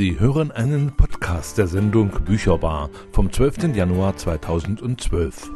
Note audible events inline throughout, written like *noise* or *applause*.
Sie hören einen Podcast der Sendung Bücherbar vom 12. Januar 2012.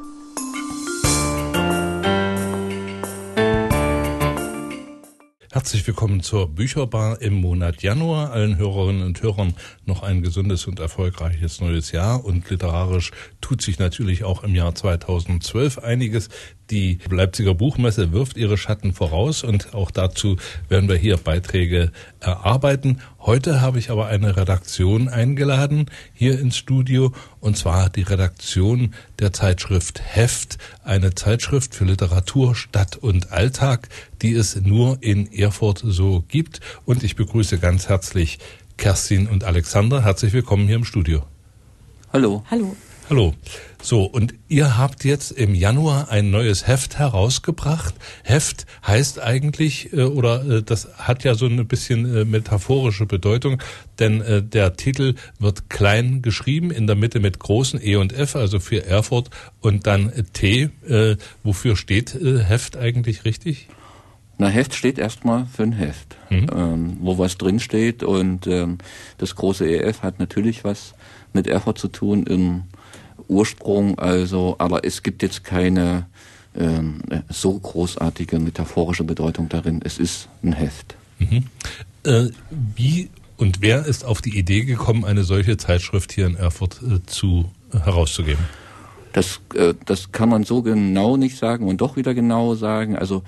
Herzlich willkommen zur Bücherbar im Monat Januar. Allen Hörerinnen und Hörern noch ein gesundes und erfolgreiches neues Jahr. Und literarisch tut sich natürlich auch im Jahr 2012 einiges. Die Leipziger Buchmesse wirft ihre Schatten voraus und auch dazu werden wir hier Beiträge erarbeiten. Heute habe ich aber eine Redaktion eingeladen hier ins Studio und zwar die Redaktion der Zeitschrift Heft, eine Zeitschrift für Literatur, Stadt und Alltag, die es nur in Erfurt so gibt. Und ich begrüße ganz herzlich Kerstin und Alexander. Herzlich willkommen hier im Studio. Hallo. Hallo. Hallo. So, und ihr habt jetzt im Januar ein neues Heft herausgebracht. Heft heißt eigentlich, äh, oder äh, das hat ja so ein bisschen äh, metaphorische Bedeutung, denn äh, der Titel wird klein geschrieben, in der Mitte mit großen E und F, also für Erfurt, und dann T. Äh, wofür steht äh, Heft eigentlich richtig? Na, Heft steht erstmal für ein Heft, mhm. ähm, wo was drinsteht und ähm, das große EF hat natürlich was mit Erfurt zu tun im Ursprung, also, aber es gibt jetzt keine ähm, so großartige metaphorische Bedeutung darin. Es ist ein Heft. Mhm. Äh, wie und wer ist auf die Idee gekommen, eine solche Zeitschrift hier in Erfurt äh, zu herauszugeben? Das, äh, das kann man so genau nicht sagen und doch wieder genau sagen. Also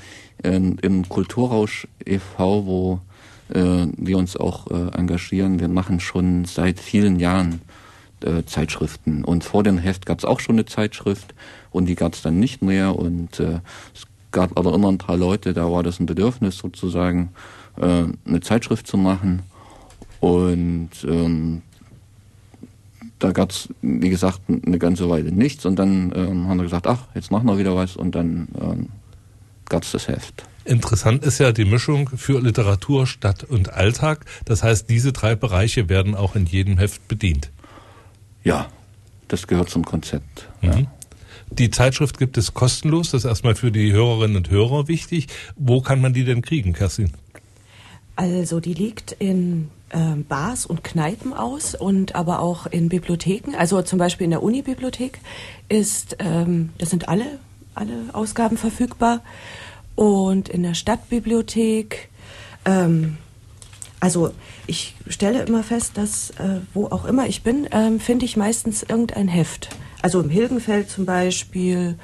ähm, im Kulturrausch e.V., wo äh, wir uns auch äh, engagieren, wir machen schon seit vielen Jahren äh, Zeitschriften. Und vor dem Heft gab es auch schon eine Zeitschrift und die gab es dann nicht mehr. Und äh, es gab aber immer ein paar Leute, da war das ein Bedürfnis sozusagen, äh, eine Zeitschrift zu machen. Und ähm, da gab es, wie gesagt, eine ganze Weile nichts. Und dann ähm, haben wir gesagt, ach, jetzt machen wir wieder was. Und dann ähm, gab es das Heft. Interessant ist ja die Mischung für Literatur, Stadt und Alltag. Das heißt, diese drei Bereiche werden auch in jedem Heft bedient. Ja, das gehört zum Konzept. Mhm. Ja. Die Zeitschrift gibt es kostenlos, das ist erstmal für die Hörerinnen und Hörer wichtig. Wo kann man die denn kriegen, Kerstin? Also die liegt in äh, Bars und Kneipen aus und aber auch in Bibliotheken. Also zum Beispiel in der Unibibliothek ist, ähm, das sind alle, alle Ausgaben verfügbar. Und in der Stadtbibliothek, ähm, also ich stelle immer fest, dass äh, wo auch immer ich bin, ähm, finde ich meistens irgendein Heft. Also im Hilgenfeld zum Beispiel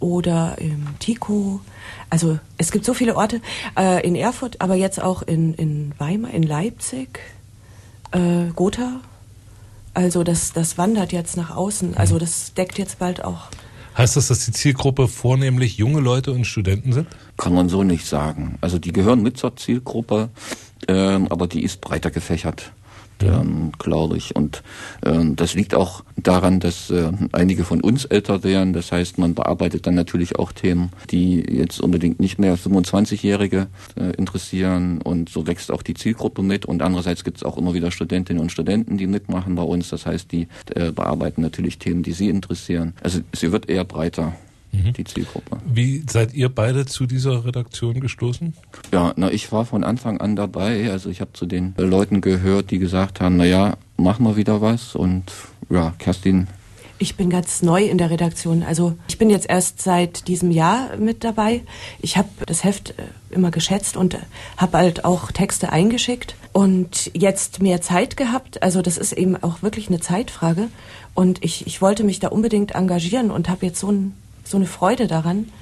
oder im Tico. Also es gibt so viele Orte äh, in Erfurt, aber jetzt auch in, in Weimar, in Leipzig, äh, Gotha. Also das, das wandert jetzt nach außen. Also das deckt jetzt bald auch. Heißt das, dass die Zielgruppe vornehmlich junge Leute und Studenten sind? Kann man so nicht sagen. Also die gehören mit zur Zielgruppe ähm, aber die ist breiter gefächert. Ähm, glaube ich. Und ähm, das liegt auch daran, dass äh, einige von uns älter wären. Das heißt, man bearbeitet dann natürlich auch Themen, die jetzt unbedingt nicht mehr 25-Jährige äh, interessieren. Und so wächst auch die Zielgruppe mit. Und andererseits gibt es auch immer wieder Studentinnen und Studenten, die mitmachen bei uns. Das heißt, die äh, bearbeiten natürlich Themen, die sie interessieren. Also sie wird eher breiter mhm. die Zielgruppe. Wie seid ihr beide zu dieser Redaktion gestoßen? Ja, na, ich war von Anfang an dabei. Also ich habe zu den Leuten gehört, die gesagt haben, na ja, machen wir wieder was. Und ja, Kerstin ich bin ganz neu in der Redaktion. Also ich bin jetzt erst seit diesem Jahr mit dabei. Ich habe das Heft äh, immer geschätzt und habe halt auch Texte eingeschickt und jetzt mehr Zeit gehabt. Also das ist eben auch wirklich eine Zeitfrage. Und ich, ich wollte mich da unbedingt engagieren und habe jetzt so ein so eine Freude daran.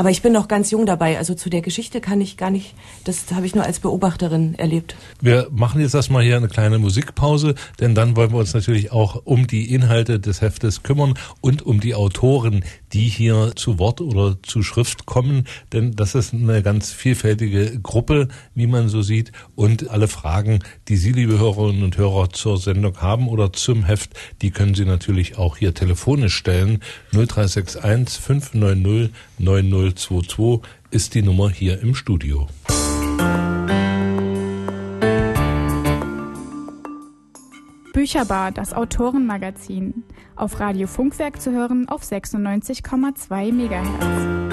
Aber ich bin noch ganz jung dabei, also zu der Geschichte kann ich gar nicht, das habe ich nur als Beobachterin erlebt. Wir machen jetzt erstmal hier eine kleine Musikpause, denn dann wollen wir uns natürlich auch um die Inhalte des Heftes kümmern und um die Autoren, die hier zu Wort oder zu Schrift kommen, denn das ist eine ganz vielfältige Gruppe, wie man so sieht, und alle Fragen, die Sie, liebe Hörerinnen und Hörer, zur Sendung haben oder zum Heft, die können Sie natürlich auch hier telefonisch stellen. 0361 590 9022 ist die Nummer hier im Studio. Bücherbar, das Autorenmagazin. Auf Radio Funkwerk zu hören auf 96,2 MHz.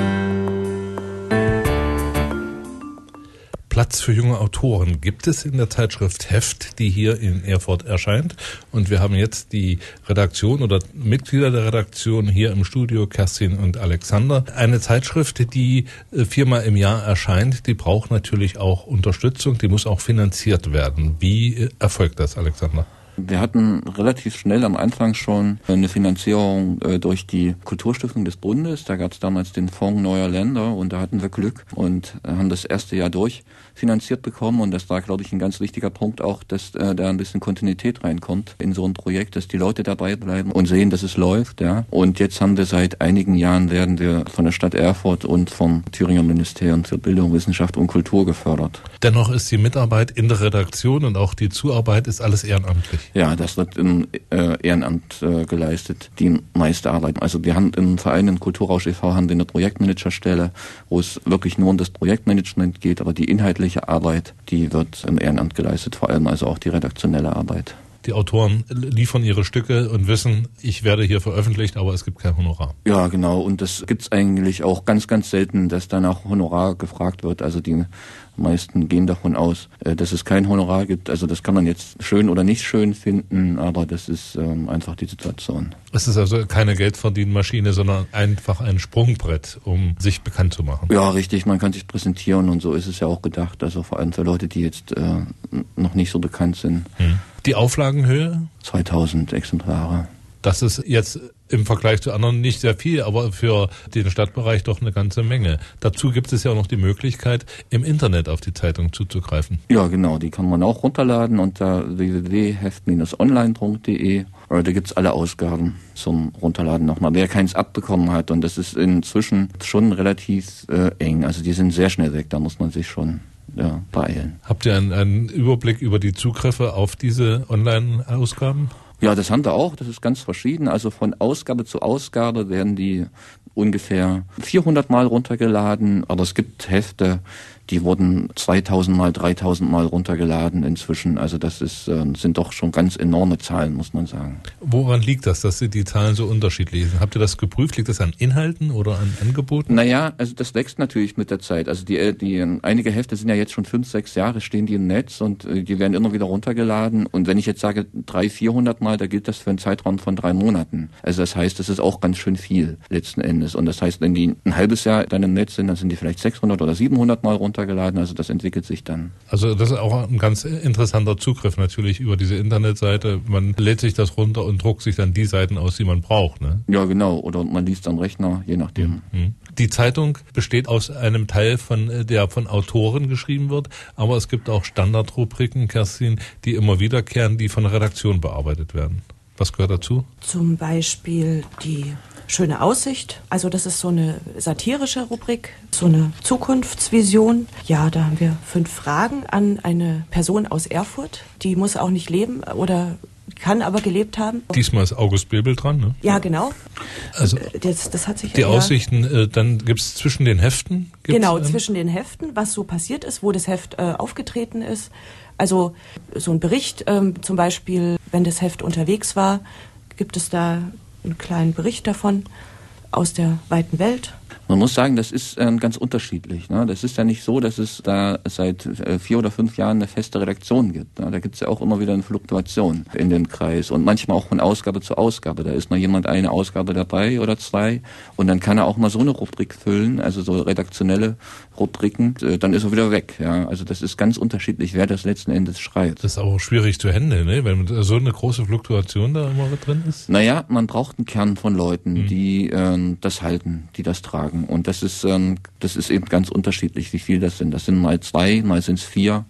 Platz für junge Autoren gibt es in der Zeitschrift Heft, die hier in Erfurt erscheint. Und wir haben jetzt die Redaktion oder Mitglieder der Redaktion hier im Studio, Kerstin und Alexander. Eine Zeitschrift, die äh, viermal im Jahr erscheint, die braucht natürlich auch Unterstützung, die muss auch finanziert werden. Wie äh, erfolgt das, Alexander? Wir hatten relativ schnell am Anfang schon eine Finanzierung äh, durch die Kulturstiftung des Bundes. Da gab es damals den Fonds Neuer Länder und da hatten wir Glück und äh, haben das erste Jahr durchfinanziert bekommen. Und das war, glaube ich, ein ganz wichtiger Punkt auch, dass äh, da ein bisschen Kontinuität reinkommt in so ein Projekt, dass die Leute dabei bleiben und sehen, dass es läuft. Ja. Und jetzt haben wir seit einigen Jahren werden wir von der Stadt Erfurt und vom Thüringer Ministerium für Bildung, Wissenschaft und Kultur gefördert. Dennoch ist die Mitarbeit in der Redaktion und auch die Zuarbeit ist alles ehrenamtlich. Ja, das wird im äh, Ehrenamt äh, geleistet, die meiste Arbeit. Also wir haben im Verein in Kulturrausch e.V. haben wir eine Projektmanagerstelle, wo es wirklich nur um das Projektmanagement geht, aber die inhaltliche Arbeit, die wird im Ehrenamt geleistet, vor allem also auch die redaktionelle Arbeit. Die Autoren liefern ihre Stücke und wissen, ich werde hier veröffentlicht, aber es gibt kein Honorar. Ja, genau. Und das gibt's eigentlich auch ganz, ganz selten, dass danach Honorar gefragt wird. Also die meisten gehen davon aus, äh, dass es kein Honorar gibt. Also das kann man jetzt schön oder nicht schön finden, aber das ist ähm, einfach die Situation. Es ist also keine Geldverdienmaschine, sondern einfach ein Sprungbrett, um sich bekannt zu machen. Ja, richtig. Man kann sich präsentieren und so ist es ja auch gedacht. Also vor allem für Leute, die jetzt äh, noch nicht so bekannt sind. Hm. Die Auflagenhöhe? 2000 Exemplare. Das ist jetzt im Vergleich zu anderen nicht sehr viel, aber für den Stadtbereich doch eine ganze Menge. Dazu gibt es ja auch noch die Möglichkeit, im Internet auf die Zeitung zuzugreifen. Ja, genau, die kann man auch runterladen unter www.heft-online.de. Da gibt's alle Ausgaben zum Runterladen nochmal. Wer keins abbekommen hat, und das ist inzwischen schon relativ äh, eng, also die sind sehr schnell weg, da muss man sich schon ja, beeilen. Habt ihr einen, einen Überblick über die Zugriffe auf diese Online-Ausgaben? Ja, das haben wir auch. Das ist ganz verschieden. Also von Ausgabe zu Ausgabe werden die ungefähr 400 Mal runtergeladen. Aber es gibt Hefte, die wurden 2000 mal, 3000 mal runtergeladen inzwischen. Also das ist, äh, sind doch schon ganz enorme Zahlen, muss man sagen. Woran liegt das, dass die Zahlen so unterschiedlich sind? Habt ihr das geprüft? Liegt das an Inhalten oder an Angeboten? Naja, also das wächst natürlich mit der Zeit. Also die, äh, die einige Hefte sind ja jetzt schon fünf, sechs Jahre, stehen die im Netz und äh, die werden immer wieder runtergeladen. Und wenn ich jetzt sage 300, 400 mal, da gilt das für einen Zeitraum von drei Monaten. Also das heißt, das ist auch ganz schön viel letzten Endes. Und das heißt, wenn die ein halbes Jahr dann im Netz sind, dann sind die vielleicht 600 oder 700 mal runter runtergeladen. Also das entwickelt sich dann. Also das ist auch ein ganz interessanter Zugriff natürlich über diese Internetseite. Man lädt sich das runter und druckt sich dann die Seiten aus, die man braucht. Ne? Ja, genau. Oder man liest am Rechner, je nachdem. Mhm. Die Zeitung besteht aus einem Teil von, der von Autoren geschrieben wird, aber es gibt auch Standardrubriken, Kerstin, die immer wiederkehren, die von der Redaktion bearbeitet werden. Was gehört dazu? Zum Beispiel die Schöne Aussicht. Also das ist so eine satirische Rubrik, so eine Zukunftsvision. Ja, da haben wir fünf Fragen an eine Person aus Erfurt. Die muss auch nicht leben oder kann aber gelebt haben. Diesmal ist August Bebel dran, ne? Ja, genau. Also das, das hat sich die Aussichten, äh, dann gibt's zwischen den Heften? genau, zwischen den Heften, was so passiert ist, wo das Heft äh, aufgetreten ist. Also so ein Bericht, ähm, zum Beispiel, wenn das Heft unterwegs war, gibt es da einen kleinen Bericht davon aus der weiten Welt. Man muss sagen, das ist äh, ganz unterschiedlich. Ne? Das ist ja nicht so, dass es da seit äh, vier oder fünf Jahren eine feste Redaktion gibt. Ne? Da gibt es ja auch immer wieder eine Fluktuation in dem Kreis und manchmal auch von Ausgabe zu Ausgabe. Da ist mal jemand eine Ausgabe dabei oder zwei und dann kann er auch mal so eine Rubrik füllen, also so redaktionelle Rubriken, äh, dann ist er wieder weg. Ja? Also das ist ganz unterschiedlich, wer das letzten Endes schreibt. Das ist auch schwierig zu handeln, ne? wenn so eine große Fluktuation da immer drin ist. Naja, man braucht einen Kern von Leuten, mhm. die äh, das halten, die das tragen sagen. Und das ist, ähm, das ist eben ganz unterschiedlich, wie viel das sind. Das sind mal zwei, mal sind es vier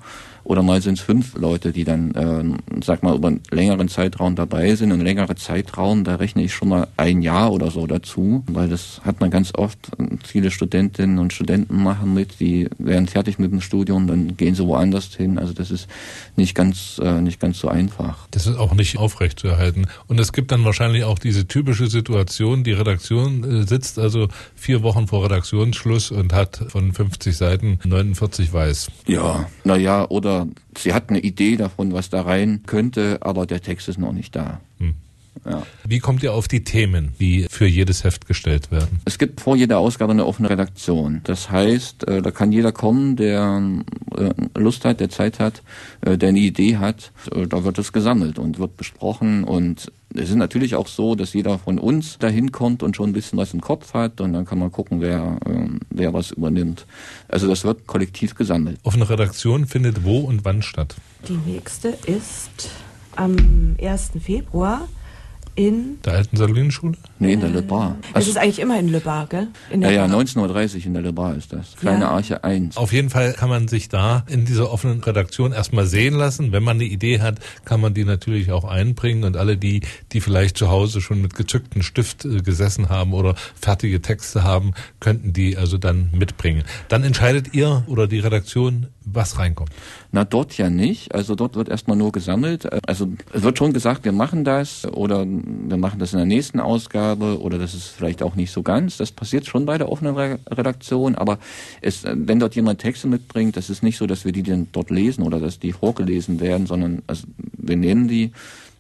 oder mal sind es fünf Leute, die dann, äh, sag mal, über einen längeren Zeitraum dabei sind. Ein längerer Zeitraum, da rechne ich schon mal ein Jahr oder so dazu, weil das hat man ganz oft. Viele Studentinnen und Studenten machen mit, die werden fertig mit dem Studium, dann gehen sie woanders hin. Also das ist nicht ganz, äh, nicht ganz so einfach. Das ist auch nicht aufrecht zu erhalten. Und es gibt dann wahrscheinlich auch diese typische Situation, die Redaktion äh, sitzt also vier Wochen vor Redaktionsschluss und hat von 50 Seiten 49 weiß. Ja, naja, oder sie hat eine Idee davon, was da rein könnte, aber der Text ist noch nicht da. Ja. Wie kommt ihr auf die Themen, die für jedes Heft gestellt werden? Es gibt vor jeder Ausgabe eine offene Redaktion. Das heißt, äh, da kann jeder kommen, der äh, Lust hat, der Zeit hat, äh, der eine Idee hat. Da wird es gesammelt und wird besprochen und es ist natürlich auch so, dass jeder von uns dahin kommt und schon ein bisschen was im Kopf hat und dann kann man gucken, wer, wer was übernimmt. Also das wird kollektiv gesammelt. Offene Redaktion findet wo und wann statt? Die nächste ist am 1. Februar in der alten Salinenschule? Nee, in der Le Bar. Das also, ist eigentlich immer in Le Bar, gell? In ja, ja, 19.30 Uhr in der Le Bar ist das. Kleine ja. Arche 1. Auf jeden Fall kann man sich da in dieser offenen Redaktion erstmal sehen lassen. Wenn man eine Idee hat, kann man die natürlich auch einbringen und alle die, die vielleicht zu Hause schon mit gezücktem Stift äh, gesessen haben oder fertige Texte haben, könnten die also dann mitbringen. Dann entscheidet ihr oder die Redaktion, was reinkommt. Na, dort ja nicht. Also dort wird erstmal nur gesammelt. Also es wird schon gesagt, wir machen das oder wir machen das in der nächsten Ausgabe oder das ist vielleicht auch nicht so ganz. Das passiert schon bei der offenen Redaktion, aber es, wenn dort jemand Texte mitbringt, das ist nicht so, dass wir die dann dort lesen oder dass die vorgelesen werden, sondern also wir nehmen die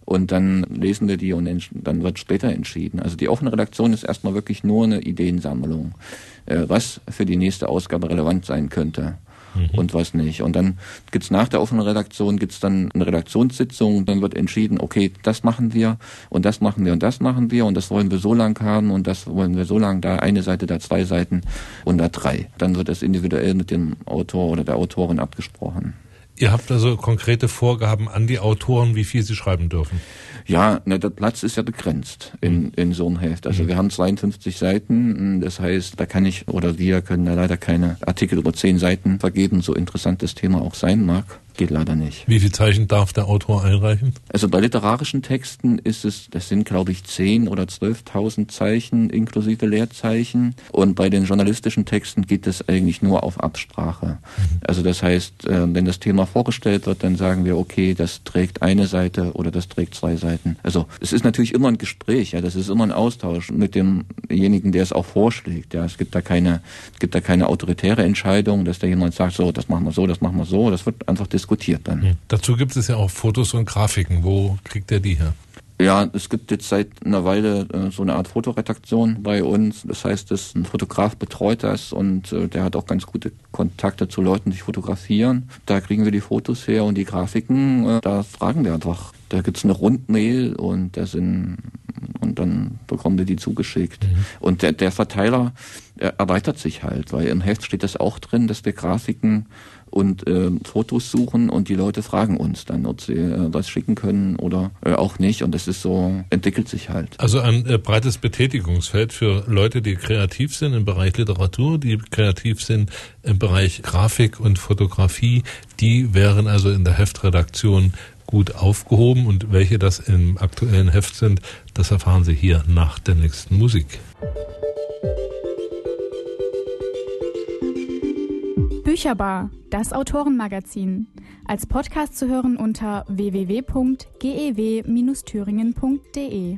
und dann lesen wir die und dann wird später entschieden. Also die offene Redaktion ist erstmal wirklich nur eine Ideensammlung, äh, was für die nächste Ausgabe relevant sein könnte mhm. und was nicht. Und dann gibt's nach der offenen Redaktion gibt's dann eine Redaktionssitzung, dann wird entschieden, okay, das machen wir und das machen wir und das machen wir und das wollen wir so lang haben und das wollen wir so lang, da eine Seite, da zwei Seiten und da drei. Dann wird das individuell mit dem Autor oder der Autorin abgesprochen. Ihr habt also konkrete Vorgaben an die Autoren, wie viel sie schreiben dürfen? Ja, ne, der Platz ist ja begrenzt in, in so einem Heft. Also mhm. wir haben 52 Seiten, das heißt, da kann ich oder wir können da leider keine Artikel über 10 Seiten vergeben, so interessant das Thema auch sein mag geht leider nicht. Wie viel Zeichen darf der Autor einreichen? Also bei literarischen Texten ist es, das sind glaube ich 10 oder 12.000 Zeichen inklusive Leerzeichen. Und bei den journalistischen Texten geht es eigentlich nur auf Absprache. Mhm. Also das heißt, äh, wenn das Thema vorgestellt wird, dann sagen wir, okay, das trägt eine Seite oder das trägt zwei Seiten. Also es ist natürlich immer ein Gespräch, ja, das ist immer ein Austausch mit demjenigen, der es auch vorschlägt. Ja, es gibt da keine, es gibt da keine autoritäre Entscheidung, dass da jemand sagt, so, das machen wir so, das machen wir so. Das wird einfach diskutiert diskutiert dann. Mhm. Dazu gibt es ja auch Fotos und Grafiken. Wo kriegt er die her? Ja, es gibt jetzt seit einer Weile äh, so eine Art Fotoredaktion bei uns. Das heißt, dass ein Fotograf betreut das und äh, der hat auch ganz gute Kontakte zu Leuten, die fotografieren. Da kriegen wir die Fotos her und die Grafiken, äh, da fragen wir einfach. Da gibt's eine Rundmail und da sind und dann bekommen wir die zugeschickt. Mhm. Und der, der Verteiler erweitert sich halt, weil im Heft steht das auch drin, dass wir Grafiken und äh, Fotos suchen und die Leute fragen uns dann, ob sie äh, was schicken können oder äh, auch nicht. Und das ist so, entwickelt sich halt. Also ein äh, breites Betätigungsfeld für Leute, die kreativ sind im Bereich Literatur, die kreativ sind im Bereich Grafik und Fotografie, die wären also in der Heftredaktion gut aufgehoben und welche das im aktuellen Heft sind, das erfahren Sie hier nach der nächsten Musik. Bücherbar, das Autorenmagazin. Als Podcast zu hören unter www.gew-thüringen.de.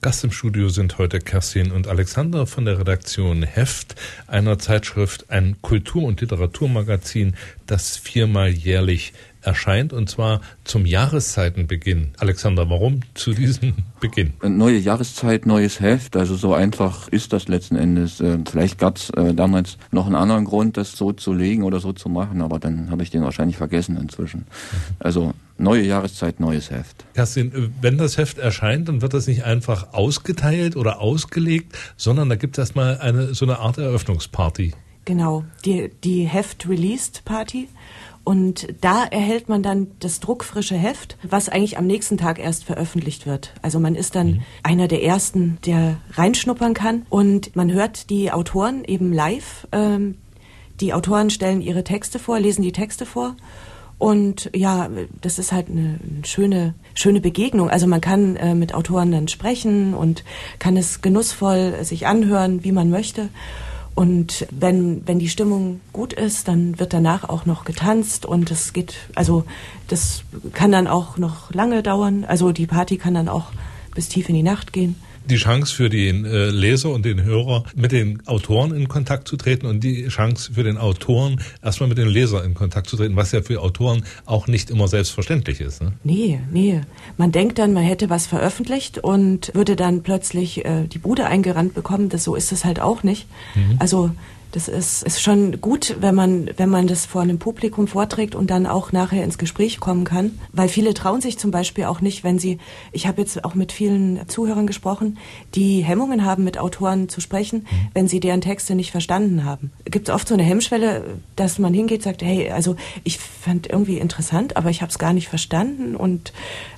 Gast im Studio sind heute Kerstin und Alexander von der Redaktion Heft, einer Zeitschrift, ein Kultur- und Literaturmagazin, das viermal jährlich erscheint und zwar zum Jahreszeitenbeginn. Alexander, warum zu diesem *laughs* Beginn? Neue Jahreszeit, neues Heft, also so einfach ist das letzten Endes. Äh, vielleicht gab es äh, damals noch einen anderen Grund, das so zu legen oder so zu machen, aber dann habe ich den wahrscheinlich vergessen inzwischen. Also neue Jahreszeit, neues Heft. Kerstin, äh, wenn das Heft erscheint, dann wird das nicht einfach ausgeteilt oder ausgelegt, sondern da gibt es erstmal eine, so eine Art Eröffnungsparty. Genau, die, die Heft-Released-Party. Und da erhält man dann das druckfrische Heft, was eigentlich am nächsten Tag erst veröffentlicht wird. Also man ist dann mhm. einer der ersten, der reinschnuppern kann. Und man hört die Autoren eben live. Ähm, die Autoren stellen ihre Texte vor, lesen die Texte vor. Und ja, das ist halt eine, schöne, schöne Begegnung. Also man kann äh, mit Autoren dann sprechen und kann es genussvoll sich anhören, wie man möchte. Und wenn, wenn die Stimmung gut ist, dann wird danach auch noch getanzt und es geht, also das kann dann auch noch lange dauern. Also die Party kann dann auch bis tief in die Nacht gehen. Die Chance für den äh, Leser und den Hörer, mit den Autoren in Kontakt zu treten und die Chance für den Autoren, erstmal mit den Lesern in Kontakt zu treten, was ja für Autoren auch nicht immer selbstverständlich ist. Ne? Nee, nee. Man denkt dann, man hätte was veröffentlicht und würde dann plötzlich äh, die Bude eingerannt bekommen. Das, so ist es halt auch nicht. Mhm. Also das ist, ist schon gut, wenn man, wenn man das vor einem Publikum vorträgt und dann auch nachher ins Gespräch kommen kann. Weil viele trauen sich zum Beispiel auch nicht, wenn sie, ich habe jetzt auch mit vielen Zuhörern gesprochen, die Hemmungen haben, mit Autoren zu sprechen, mhm. wenn sie deren Texte nicht verstanden haben. Gibt es oft so eine Hemmschwelle, dass man hingeht und sagt, hey, also ich fand irgendwie interessant, aber ich habe es gar nicht verstanden. Und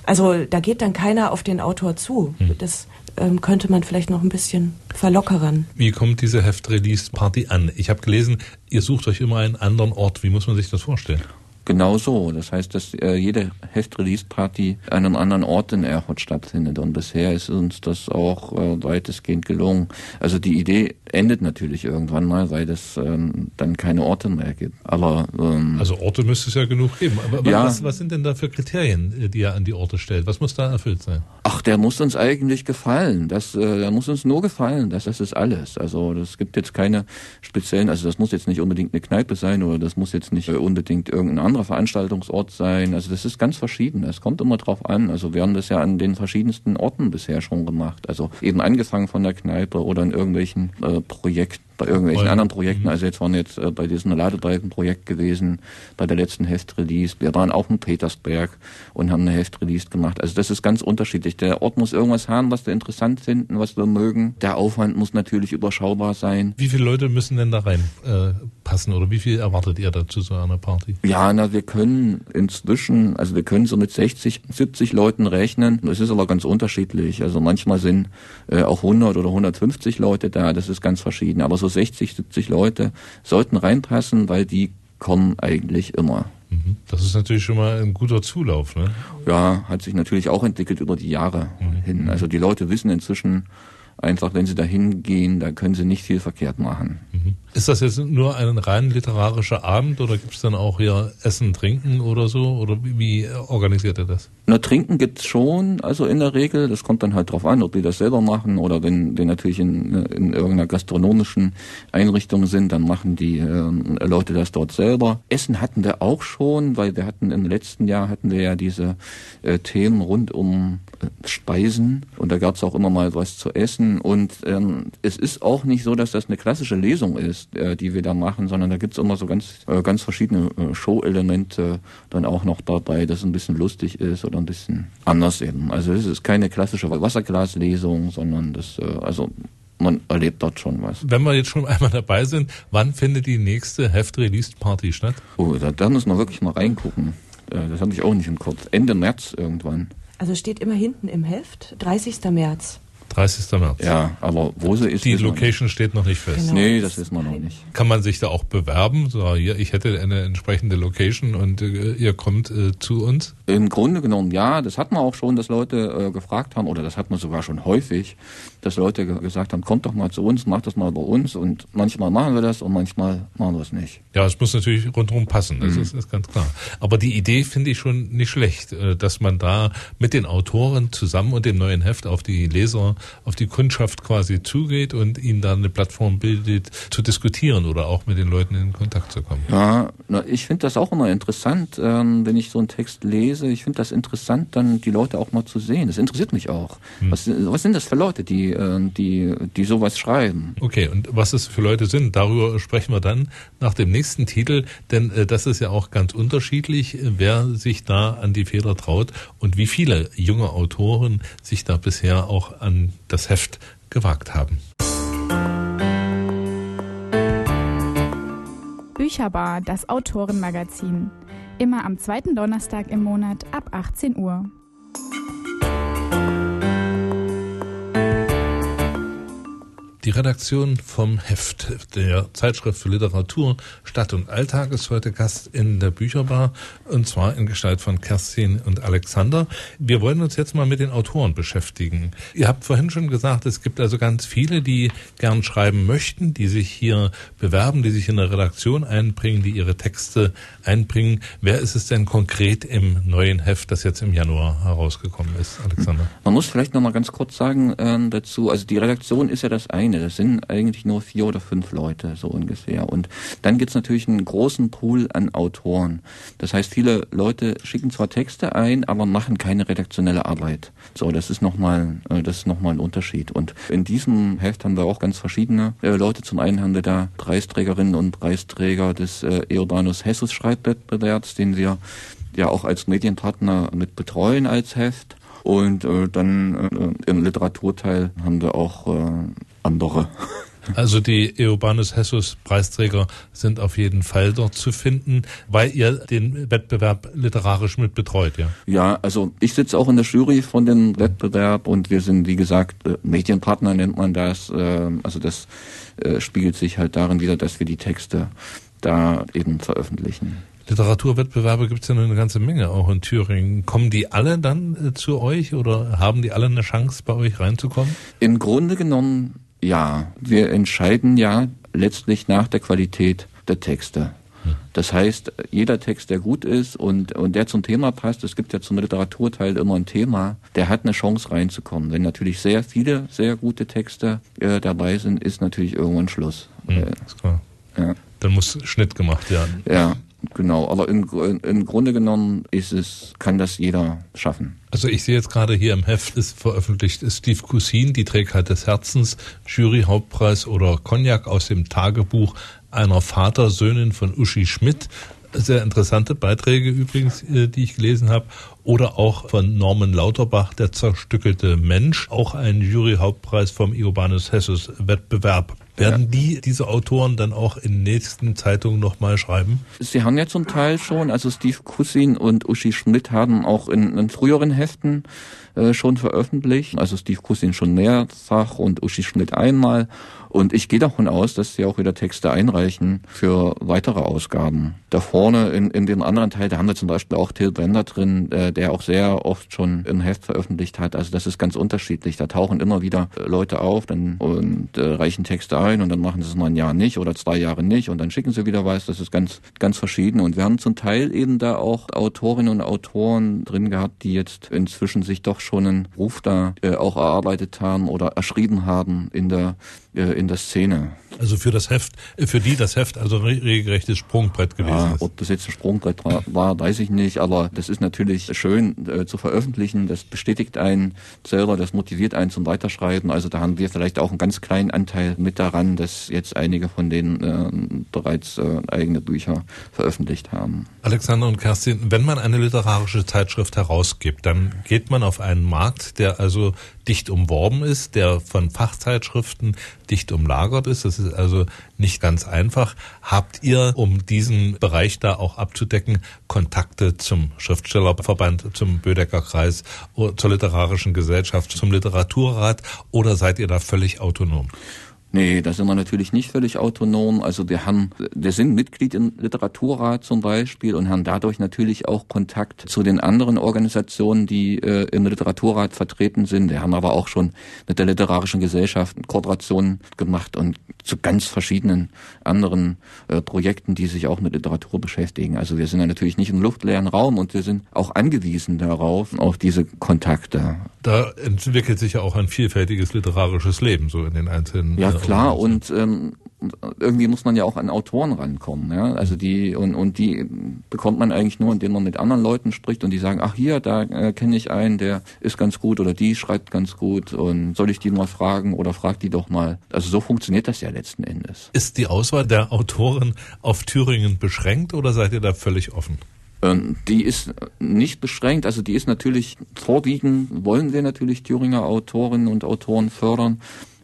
also da geht dann keiner auf den Autor zu. Mhm. Das ähm, könnte man vielleicht noch ein bisschen verlockern. Wie kommt diese Heft-Release-Party an? Ich habe gelesen, ihr sucht euch immer einen anderen Ort. Wie muss man sich das vorstellen? Genau so. Das heißt, dass äh, jede Heft-Release-Party an einem anderen Ort in Erfurt stattfindet. Und bisher ist uns das auch äh, weitestgehend gelungen. Also die Idee endet natürlich irgendwann mal, weil es ähm, dann keine Orte mehr gibt. Aber ähm, also Orte müsste es ja genug geben. Aber ja, was, was sind denn da für Kriterien, äh, die er an die Orte stellt? Was muss da erfüllt sein? Ach, der muss uns eigentlich gefallen. Das, äh, der muss uns nur gefallen. Das, das ist alles. Also das gibt jetzt keine speziellen. Also das muss jetzt nicht unbedingt eine Kneipe sein oder das muss jetzt nicht äh, unbedingt irgendein anderer Veranstaltungsort sein. Also das ist ganz verschieden. Es kommt immer drauf an. Also wir haben das ja an den verschiedensten Orten bisher schon gemacht. Also eben angefangen von der Kneipe oder in irgendwelchen äh, Projekten bei irgendwelchen anderen Projekten. Mhm. Also jetzt waren jetzt äh, bei diesem Ladebalken-Projekt gewesen, bei der letzten Heft-Release. Wir waren auch in Petersberg und haben eine Heft-Release gemacht. Also das ist ganz unterschiedlich. Der Ort muss irgendwas haben, was wir interessant finden, was wir mögen. Der Aufwand muss natürlich überschaubar sein. Wie viele Leute müssen denn da rein äh, oder wie viel erwartet ihr dazu so einer Party? Ja, na, wir können inzwischen, also wir können so mit 60, 70 Leuten rechnen. Das ist aber ganz unterschiedlich. Also manchmal sind äh, auch 100 oder 150 Leute da. Das ist ganz verschieden. Aber so 60, 70 Leute sollten reinpassen, weil die kommen eigentlich immer. Mhm. Das ist natürlich schon mal ein guter Zulauf, ne? Ja, hat sich natürlich auch entwickelt über die Jahre mhm. hin. Also die Leute wissen inzwischen einfach, wenn sie da hingehen, da können sie nicht viel verkehrt machen. Mhm. Ist das jetzt nur ein rein literarischer Abend oder gibt es dann auch hier Essen, Trinken oder so? Oder wie organisiert ihr das? Na, Trinken gibt's schon, also in der Regel. Das kommt dann halt drauf an, ob die das selber machen oder wenn die natürlich in, in irgendeiner gastronomischen Einrichtung sind, dann machen die äh, Leute das dort selber. Essen hatten wir auch schon, weil wir hatten im letzten Jahr hatten wir ja diese äh, Themen rund um äh, Speisen und da gab's auch immer mal was zu essen. Und ähm, es ist auch nicht so, dass das eine klassische Lesung ist äh, die wir da machen, sondern da gibt's immer so ganz, äh, ganz verschiedene äh, Show-Elemente dann auch noch dabei, dass es ein bisschen lustig ist oder ein bisschen anders eben. Also es ist keine klassische Wasserglaslesung, sondern das, äh, also man erlebt dort schon was. Wenn wir jetzt schon *laughs* einmal dabei sind, wann findet die nächste Heft-Release-Party statt? Oh, da, da müssen wir wirklich mal reingucken. Äh, das hatte ich auch nicht im Kopf. Ende März irgendwann. Also steht immer hinten im Heft, 30. März. 30. März. Ja, aber wo sie ist. Die Location steht noch nicht fest. Genau. Nee, das wissen wir noch nicht. Kann man sich da auch bewerben? So, hier, ich hätte eine entsprechende Location und äh, ihr kommt äh, zu uns? Im Grunde genommen ja. Das hat man auch schon, dass Leute äh, gefragt haben, oder das hat man sogar schon häufig, dass Leute gesagt haben, kommt doch mal zu uns, macht das mal bei uns. Und manchmal machen wir das und manchmal machen wir es nicht. Ja, es muss natürlich rundherum passen, das mhm. ist, ist ganz klar. Aber die Idee finde ich schon nicht schlecht, äh, dass man da mit den Autoren zusammen und dem neuen Heft auf die Leser auf die Kundschaft quasi zugeht und ihnen dann eine Plattform bildet, zu diskutieren oder auch mit den Leuten in Kontakt zu kommen. Ja, ich finde das auch immer interessant, ähm, wenn ich so einen Text lese. Ich finde das interessant, dann die Leute auch mal zu sehen. Das interessiert mich auch. Hm. Was, was sind das für Leute, die, äh, die, die sowas schreiben? Okay, und was es für Leute sind, darüber sprechen wir dann nach dem nächsten Titel, denn äh, das ist ja auch ganz unterschiedlich, wer sich da an die Feder traut und wie viele junge Autoren sich da bisher auch an das Heft gewagt haben. Bücherbar, das Autorenmagazin. Immer am zweiten Donnerstag im Monat ab 18 Uhr. Die Redaktion vom Heft der Zeitschrift für Literatur, Stadt und Alltag ist heute Gast in der Bücherbar und zwar in Gestalt von Kerstin und Alexander. Wir wollen uns jetzt mal mit den Autoren beschäftigen. Ihr habt vorhin schon gesagt, es gibt also ganz viele, die gern schreiben möchten, die sich hier bewerben, die sich in der Redaktion einbringen, die ihre Texte einbringen. Wer ist es denn konkret im neuen Heft, das jetzt im Januar herausgekommen ist, Alexander? Man muss vielleicht noch mal ganz kurz sagen äh, dazu, also die Redaktion ist ja das eine Szene. Das sind eigentlich nur vier oder fünf Leute, so ungefähr. Und dann gibt es natürlich einen großen Pool an Autoren. Das heißt, viele Leute schicken zwar Texte ein, aber machen keine redaktionelle Arbeit. So, das ist nochmal, äh, ein Unterschied. Und in diesem Heft haben wir auch ganz verschiedene äh, Leute. Zum einen haben wir da Preisträgerinnen und Preisträger des äh, Eodanus Hessus Schreibwettbewerbs, den wir ja auch als Medienpartner mit betreuen als Heft. Und äh, dann äh, im Literaturteil haben wir auch äh, andere. Also die Eobanus Hessus Preisträger sind auf jeden Fall dort zu finden, weil ihr den Wettbewerb literarisch mit betreut, ja? Ja, also ich sitze auch in der Jury von dem Wettbewerb und wir sind, wie gesagt, äh, Medienpartner nennt man das. Äh, also das äh, spiegelt sich halt darin wieder, dass wir die Texte da eben veröffentlichen. Literaturwettbewerbe gibt es ja nur eine ganze Menge, auch in Thüringen. Kommen die alle dann zu euch oder haben die alle eine Chance, bei euch reinzukommen? Im Grunde genommen ja, wir entscheiden ja letztlich nach der Qualität der Texte. Hm. Das heißt, jeder Text, der gut ist und, und der zum Thema passt, es gibt ja zum Literaturteil immer ein Thema, der hat eine Chance reinzukommen. Wenn natürlich sehr viele sehr gute Texte äh, dabei sind, ist natürlich irgendwann Schluss. Mhm, ist klar. Ja. Dann muss Schnitt gemacht werden. Ja, Genau, aber im, im Grunde genommen ist es, kann das jeder schaffen. Also ich sehe jetzt gerade hier im Heft ist veröffentlicht Steve Cousin, die Trägheit des Herzens, Jury Hauptpreis oder Cognac aus dem Tagebuch einer Vatersöhnin von Uschi Schmidt. Sehr interessante Beiträge übrigens, äh, die ich gelesen habe. Oder auch von Norman Lauterbach, der zerstückelte Mensch. Auch ein Jury-Hauptpreis vom Iobanus Hessus Wettbewerb. Werden ja. die, diese Autoren dann auch in nächsten Zeitungen nochmal schreiben? Sie haben ja zum Teil schon, also Steve Kussin und Uschi Schmidt haben auch in, in früheren Heften äh, schon veröffentlicht. Also Steve Kussin schon mehrfach und Uschi Schmidt einmal. Und ich gehe davon aus, dass sie auch wieder Texte einreichen für weitere Ausgaben. Da vorne in, in dem anderen Teil, da haben wir zum Beispiel auch Till Bender drin, äh, der auch sehr oft schon ein Heft veröffentlicht hat. Also das ist ganz unterschiedlich. Da tauchen immer wieder äh, Leute auf dann, und äh, reichen Texte ein und dann machen sie es mal ein Jahr nicht oder zwei Jahre nicht und dann schicken sie wieder was. Das ist ganz, ganz verschieden. Und wir haben zum Teil eben da auch Autorinnen und Autoren drin gehabt, die jetzt inzwischen sich doch schon einen Ruf da äh, auch erarbeitet haben oder erschrieben haben in der in der Szene. Also für das Heft, äh, für die das Heft also regelrechtes Sprungbrett gewesen ja, ist. Ob das jetzt ein Sprungbrett war, weiß ich nicht, aber das ist natürlich schön äh, zu veröffentlichen. Das bestätigt einen selber, das motiviert einen zum Weiterschreiben. Also da haben wir vielleicht auch einen ganz kleinen Anteil mit daran, dass jetzt einige von denen äh, bereits äh, eigene Bücher veröffentlicht haben. Alexander und Kerstin, wenn man eine literarische Zeitschrift herausgibt, dann geht man auf einen Markt, der also dicht umworben ist, der von Fachzeitschriften dicht umlagert ist. Das ist also nicht ganz einfach. Habt ihr, um diesen Bereich da auch abzudecken, Kontakte zum Schriftstellerverband, zum Bödecker Kreis, zur Literarischen Gesellschaft, zum Literaturrat oder seid ihr da völlig autonom? Nee, da sind wir natürlich nicht völlig autonom. Also wir haben, wir sind Mitglied im Literaturrat zum Beispiel und haben dadurch natürlich auch Kontakt zu den anderen Organisationen, die äh, im Literaturrat vertreten sind. Wir haben aber auch schon mit der Literarischen Gesellschaft Kooperationen gemacht und zu ganz verschiedenen anderen äh, Projekten, die sich auch mit Literatur beschäftigen. Also wir sind ja natürlich nicht im luftleeren Raum und wir sind auch angewiesen darauf, auf diese Kontakte. Da entwickelt sich ja auch ein vielfältiges literarisches Leben so in den einzelnen. Ja klar und ähm, irgendwie muss man ja auch an Autoren rankommen, ja. Also die und und die bekommt man eigentlich nur, indem man mit anderen Leuten spricht und die sagen, ach hier, da äh, kenne ich einen, der ist ganz gut oder die schreibt ganz gut und soll ich die mal fragen oder frag die doch mal. Also so funktioniert das ja letzten Endes. Ist die Auswahl der Autoren auf Thüringen beschränkt oder seid ihr da völlig offen? Ähm, die ist nicht beschränkt, also die ist natürlich vorwiegend, wollen wir natürlich Thüringer Autorinnen und Autoren fördern.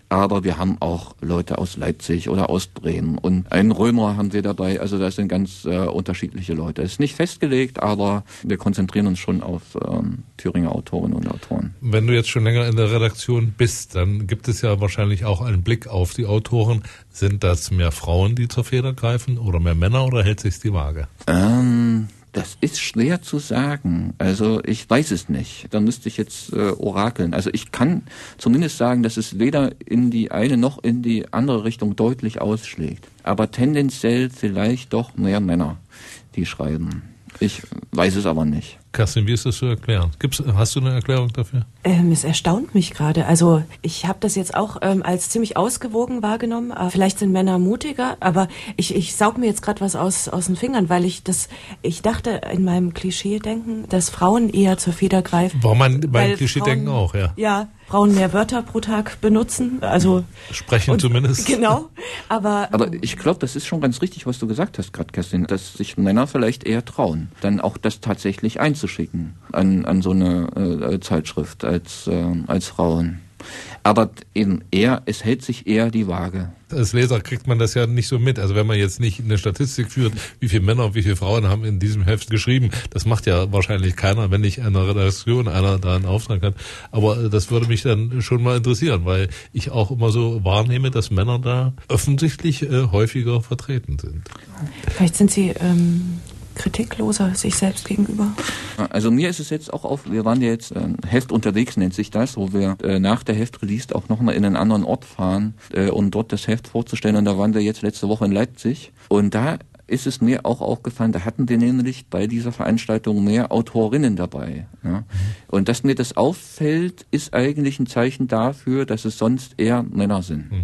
Aber wir haben auch Leute aus Leipzig oder aus Bremen und einen Römer haben wir dabei. Also das sind ganz äh, unterschiedliche Leute. Es ist nicht festgelegt, aber wir konzentrieren uns schon auf ähm, Thüringer Autorinnen und Autoren. Wenn du jetzt schon länger in der Redaktion bist, dann gibt es ja wahrscheinlich auch einen Blick auf die Autoren. Sind das mehr Frauen, die zur Feder greifen oder mehr Männer oder hält sich die Waage? Ähm, das ist schwer zu sagen. Also ich weiß es nicht. Da müsste ich jetzt äh, orakeln. Also ich kann zumindest sagen, dass es weder in die eine noch in die andere Richtung deutlich ausschlägt. Aber tendenziell vielleicht doch mehr Männer, die schreiben. Ich weiß es aber nicht. Kerstin, wie ist das zu erklären? Gibt's, hast du eine Erklärung dafür? Ähm, es erstaunt mich gerade. Also ich habe das jetzt auch ähm, als ziemlich ausgewogen wahrgenommen. Äh, vielleicht sind Männer mutiger, aber ich, ich saug mir jetzt gerade was aus, aus den Fingern, weil ich das, ich dachte in meinem Klischee-Denken, dass Frauen eher zur Feder greifen. War mein, mein Klischee-Denken auch, ja. Ja, Frauen mehr Wörter pro Tag benutzen, also sprechen und, zumindest. *laughs* Genau, aber aber ich glaube, das ist schon ganz richtig, was du gesagt hast, gerade Kerstin, dass sich Männer vielleicht eher trauen, dann auch das tatsächlich einzuschicken an an so eine äh, Zeitschrift als äh, als Frauen. Aber eben eher, es hält sich eher die Waage. Als Leser kriegt man das ja nicht so mit. Also wenn man jetzt nicht eine Statistik führt, wie viele Männer und wie viele Frauen haben in diesem Heft geschrieben, das macht ja wahrscheinlich keiner, wenn nicht eine Redaktion einer da einen Auftrag hat. Aber äh, das würde mich dann schon mal interessieren, weil ich auch immer so wahrnehme, dass Männer da offensichtlich äh, häufiger vertreten sind. Vielleicht sind sie ähm, kritikloser sich selbst gegenüber? Also mir ist es jetzt auch auf, wir waren ja jetzt äh, Heft unterwegs, nennt sich das, wo wir äh, nach der Heftrelease auch nochmal in einen anderen Ort fahren, äh, um dort das Heft vorzustellen. Und da waren wir jetzt letzte Woche in Leipzig. Und da ist es mir auch aufgefallen, da hatten wir nämlich bei dieser Veranstaltung mehr Autorinnen dabei. Ja. Und dass mir das auffällt, ist eigentlich ein Zeichen dafür, dass es sonst eher Männer sind. Mhm.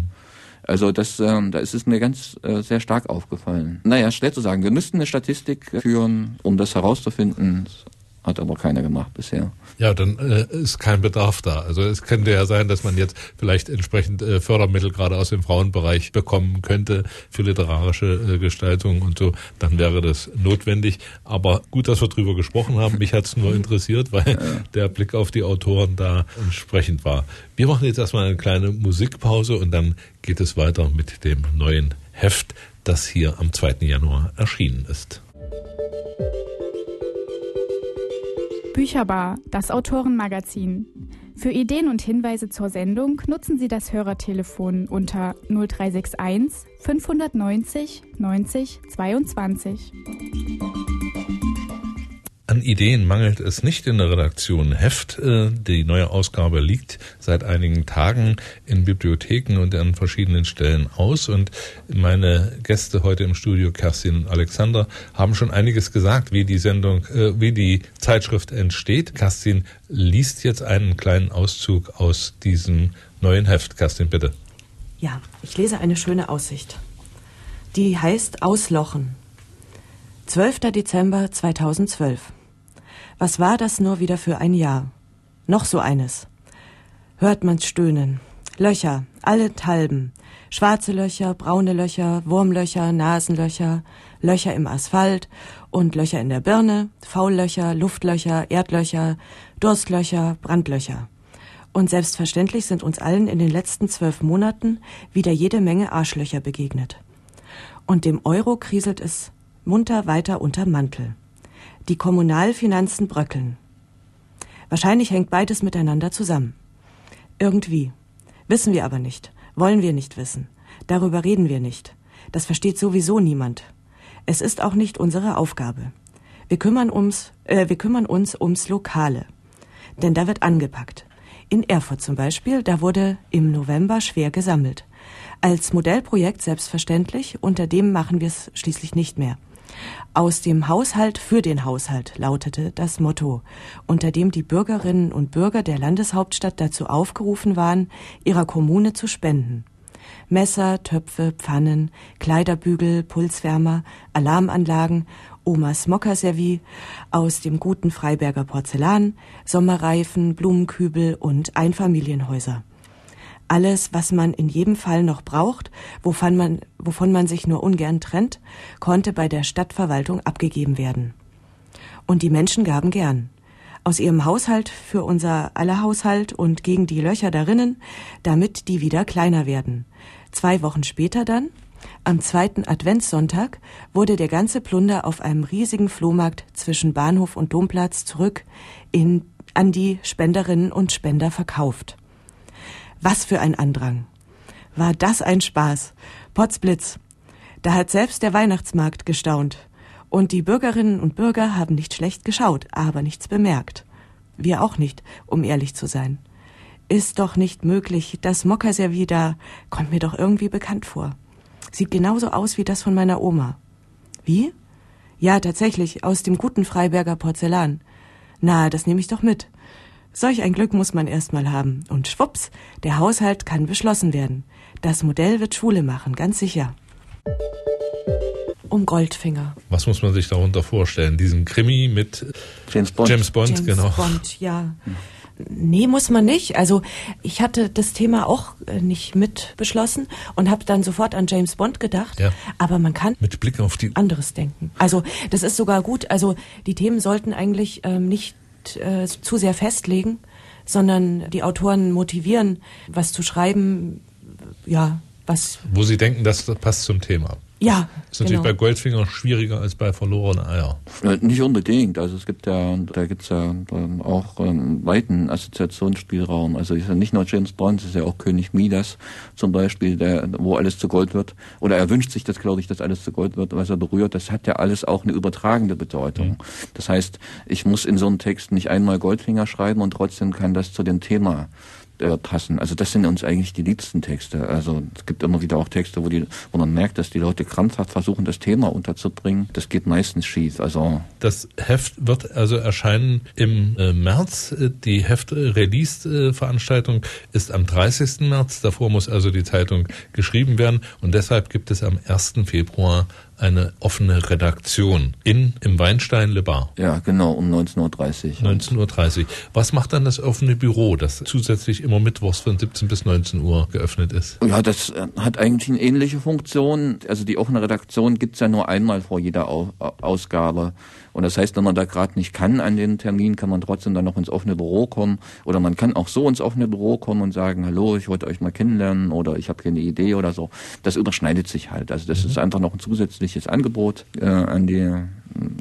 Also das, ähm, da ist es mir ganz äh, sehr stark aufgefallen. Naja, schwer zu sagen. Wir müssten eine Statistik führen, um das herauszufinden. Hat aber keiner gemacht bisher. Ja, dann äh, ist kein Bedarf da. Also es könnte ja sein, dass man jetzt vielleicht entsprechend äh, Fördermittel gerade aus dem Frauenbereich bekommen könnte für literarische äh, Gestaltung und so. Dann wäre das notwendig. Aber gut, dass wir drüber gesprochen haben. Mich hat es nur interessiert, weil ja. der Blick auf die Autoren da entsprechend war. Wir machen jetzt erstmal eine kleine Musikpause und dann geht es weiter mit dem neuen Heft, das hier am 2. Januar erschienen ist. Bücherbar, das Autorenmagazin. Für Ideen und Hinweise zur Sendung nutzen Sie das Hörertelefon unter 0361 590 90 22. An Ideen mangelt es nicht in der Redaktion Heft. Äh, die neue Ausgabe liegt seit einigen Tagen in Bibliotheken und an verschiedenen Stellen aus. Und meine Gäste heute im Studio, Kerstin und Alexander, haben schon einiges gesagt, wie die Sendung, äh, wie die Zeitschrift entsteht. Kerstin liest jetzt einen kleinen Auszug aus diesem neuen Heft. Kerstin, bitte. Ja, ich lese eine schöne Aussicht. Die heißt Auslochen. 12. Dezember 2012. Was war das nur wieder für ein Jahr? Noch so eines. Hört man's stöhnen. Löcher, allenthalben. Schwarze Löcher, braune Löcher, Wurmlöcher, Nasenlöcher, Löcher im Asphalt und Löcher in der Birne, Faullöcher, Luftlöcher, Erdlöcher, Durstlöcher, Brandlöcher. Und selbstverständlich sind uns allen in den letzten zwölf Monaten wieder jede Menge Arschlöcher begegnet. Und dem Euro kriselt es munter weiter unter Mantel. Die Kommunalfinanzen bröckeln. Wahrscheinlich hängt beides miteinander zusammen. Irgendwie. Wissen wir aber nicht. Wollen wir nicht wissen. Darüber reden wir nicht. Das versteht sowieso niemand. Es ist auch nicht unsere Aufgabe. Wir kümmern, ums, äh, wir kümmern uns ums Lokale. Denn da wird angepackt. In Erfurt zum Beispiel, da wurde im November schwer gesammelt. Als Modellprojekt selbstverständlich, unter dem machen wir es schließlich nicht mehr. Aus dem Haushalt für den Haushalt lautete das Motto, unter dem die Bürgerinnen und Bürger der Landeshauptstadt dazu aufgerufen waren, ihrer Kommune zu spenden. Messer, Töpfe, Pfannen, Kleiderbügel, Pulswärmer, Alarmanlagen, Omas Mokkaservie aus dem guten Freiberger Porzellan, Sommerreifen, Blumenkübel und Einfamilienhäuser alles, was man in jedem Fall noch braucht, wovon man, wovon man sich nur ungern trennt, konnte bei der Stadtverwaltung abgegeben werden. Und die Menschen gaben gern. aus ihrem Haushalt für unser aller Haushalt und gegen die Löcher darinnen, damit die wieder kleiner werden. Zwei Wochen später dann, am zweiten Adventssonntag, wurde der ganze Plunder auf einem riesigen Flohmarkt zwischen Bahnhof und Domplatz zurück in, an die Spenderinnen und Spender verkauft. Was für ein Andrang. War das ein Spaß. Potzblitz. Da hat selbst der Weihnachtsmarkt gestaunt. Und die Bürgerinnen und Bürger haben nicht schlecht geschaut, aber nichts bemerkt. Wir auch nicht, um ehrlich zu sein. Ist doch nicht möglich, das Mokkaservier da kommt mir doch irgendwie bekannt vor. Sieht genauso aus wie das von meiner Oma. Wie? Ja, tatsächlich, aus dem guten Freiberger Porzellan. Na, das nehme ich doch mit. Solch ein Glück muss man erst mal haben. Und schwupps, der Haushalt kann beschlossen werden. Das Modell wird Schule machen, ganz sicher um Goldfinger. Was muss man sich darunter vorstellen? Diesen Krimi mit James Bond. James Bond, James genau. Bond, ja. Nee, muss man nicht. Also ich hatte das Thema auch äh, nicht mit beschlossen und habe dann sofort an James Bond gedacht. Ja. Aber man kann Mit Blick auf die anderes denken. Also das ist sogar gut. Also die Themen sollten eigentlich ähm, nicht äh, zu sehr festlegen, sondern die Autoren motivieren, was zu schreiben. Ja, was. wo Sie denken, das passt zum Thema. Ja, ist natürlich genau. bei Goldfinger schwieriger als bei verlorenen Eier. Äh, Nicht unbedingt. Also es gibt ja, da gibt's ja ähm, auch einen weiten Assoziationsspielraum. Also ist ja nicht nur James Bond, es ist ja auch König Midas zum Beispiel, der, wo alles zu Gold wird. Oder er wünscht sich das, glaube ich, dass alles zu Gold wird, was er berührt. Das hat ja alles auch eine übertragende Bedeutung. Das heißt, ich muss in so einem Text nicht einmal Goldfinger schreiben und trotzdem kann das zu dem Thema äh, passen. Also das sind uns eigentlich die liebsten Texte. Also es gibt immer wieder auch Texte, wo, die, wo man merkt, dass die Leute krampfhaft versuchen, das Thema unterzubringen. Das geht meistens schief. Also Das Heft wird also erscheinen im äh, März. Äh, Die Heft-Release-Veranstaltung ist am 30. März. Davor muss also die Zeitung geschrieben werden. Und deshalb gibt es am 1. Februar eine offene Redaktion in, im Weinstein Le Bar. ja, genau, um 19.30 Uhr. 19.30 Uhr. Was macht dann das offene Büro, das zusätzlich immer mittwochs von 17 bis 19 Uhr geöffnet ist? Ja, das äh, hat eigentlich eine ähnliche Funktion. Also die offene Redaktion gibt's ja nur einmal vor jeder Au Au- Ausgabe. Und das heißt, wenn man da gerade nicht kann an den Termin, kann man trotzdem dann noch ins offene Büro kommen. Oder man kann auch so ins offene Büro kommen und sagen, hallo, ich wollte euch mal kennenlernen oder ich habe hier eine Idee oder so. Das überschneidet sich halt. Also das ist einfach noch ein zusätzliches Angebot äh, an die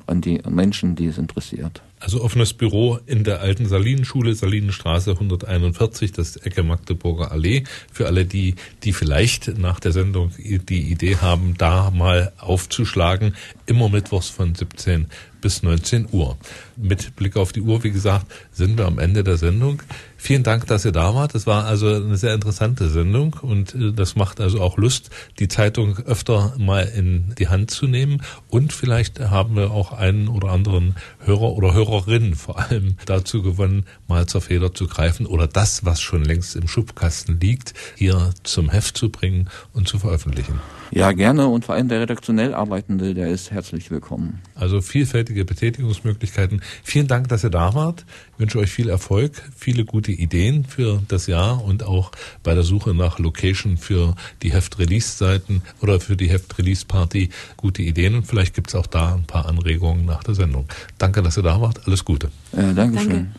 an die Menschen, die es interessiert. Also offenes Büro in der alten Salinenschule, Salinenstraße 141, das ist Ecke Magdeburger Allee. Für alle die, die vielleicht nach der Sendung die Idee haben, da mal aufzuschlagen, immer mittwochs von 17 bis 19 Uhr. Mit Blick auf die Uhr, wie gesagt, sind wir am Ende der Sendung. Vielen Dank, dass ihr da wart. Das war also eine sehr interessante Sendung und äh, das macht also auch Lust, die Zeitung öfter mal in die Hand zu nehmen. Und vielleicht haben wir auch einen oder anderen Hörer oder Hörerin vor allem dazu gewonnen, mal zur Feder zu greifen oder das, was schon längst im Schubkasten liegt, hier zum Heft zu bringen und zu veröffentlichen. Ja, gerne und vor allem der redaktionell Arbeitende, der ist herzlich willkommen. Also vielfältige Betätigungsmöglichkeiten. Vielen Dank, dass ihr da wart. Ich wünsche euch viel Erfolg, viele gute Ideen für das Jahr und auch bei der Suche nach Location für die Heft-Release-Seiten oder für die Heft-Release-Party gute Ideen und vielleicht gibt es auch da ein paar Anregungen nach der Sendung. Danke, dass ihr da wart. Alles Gute. Äh, Dankeschön.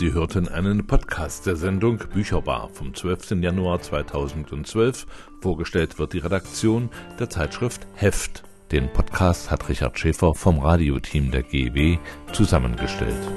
Sie hörten einen Podcast der Sendung Bücherbar vom 12. Januar 2012. Vorgestellt wird die Redaktion der Zeitschrift Heft. Den Podcast hat Richard Schäfer vom Radioteam der GW zusammengestellt.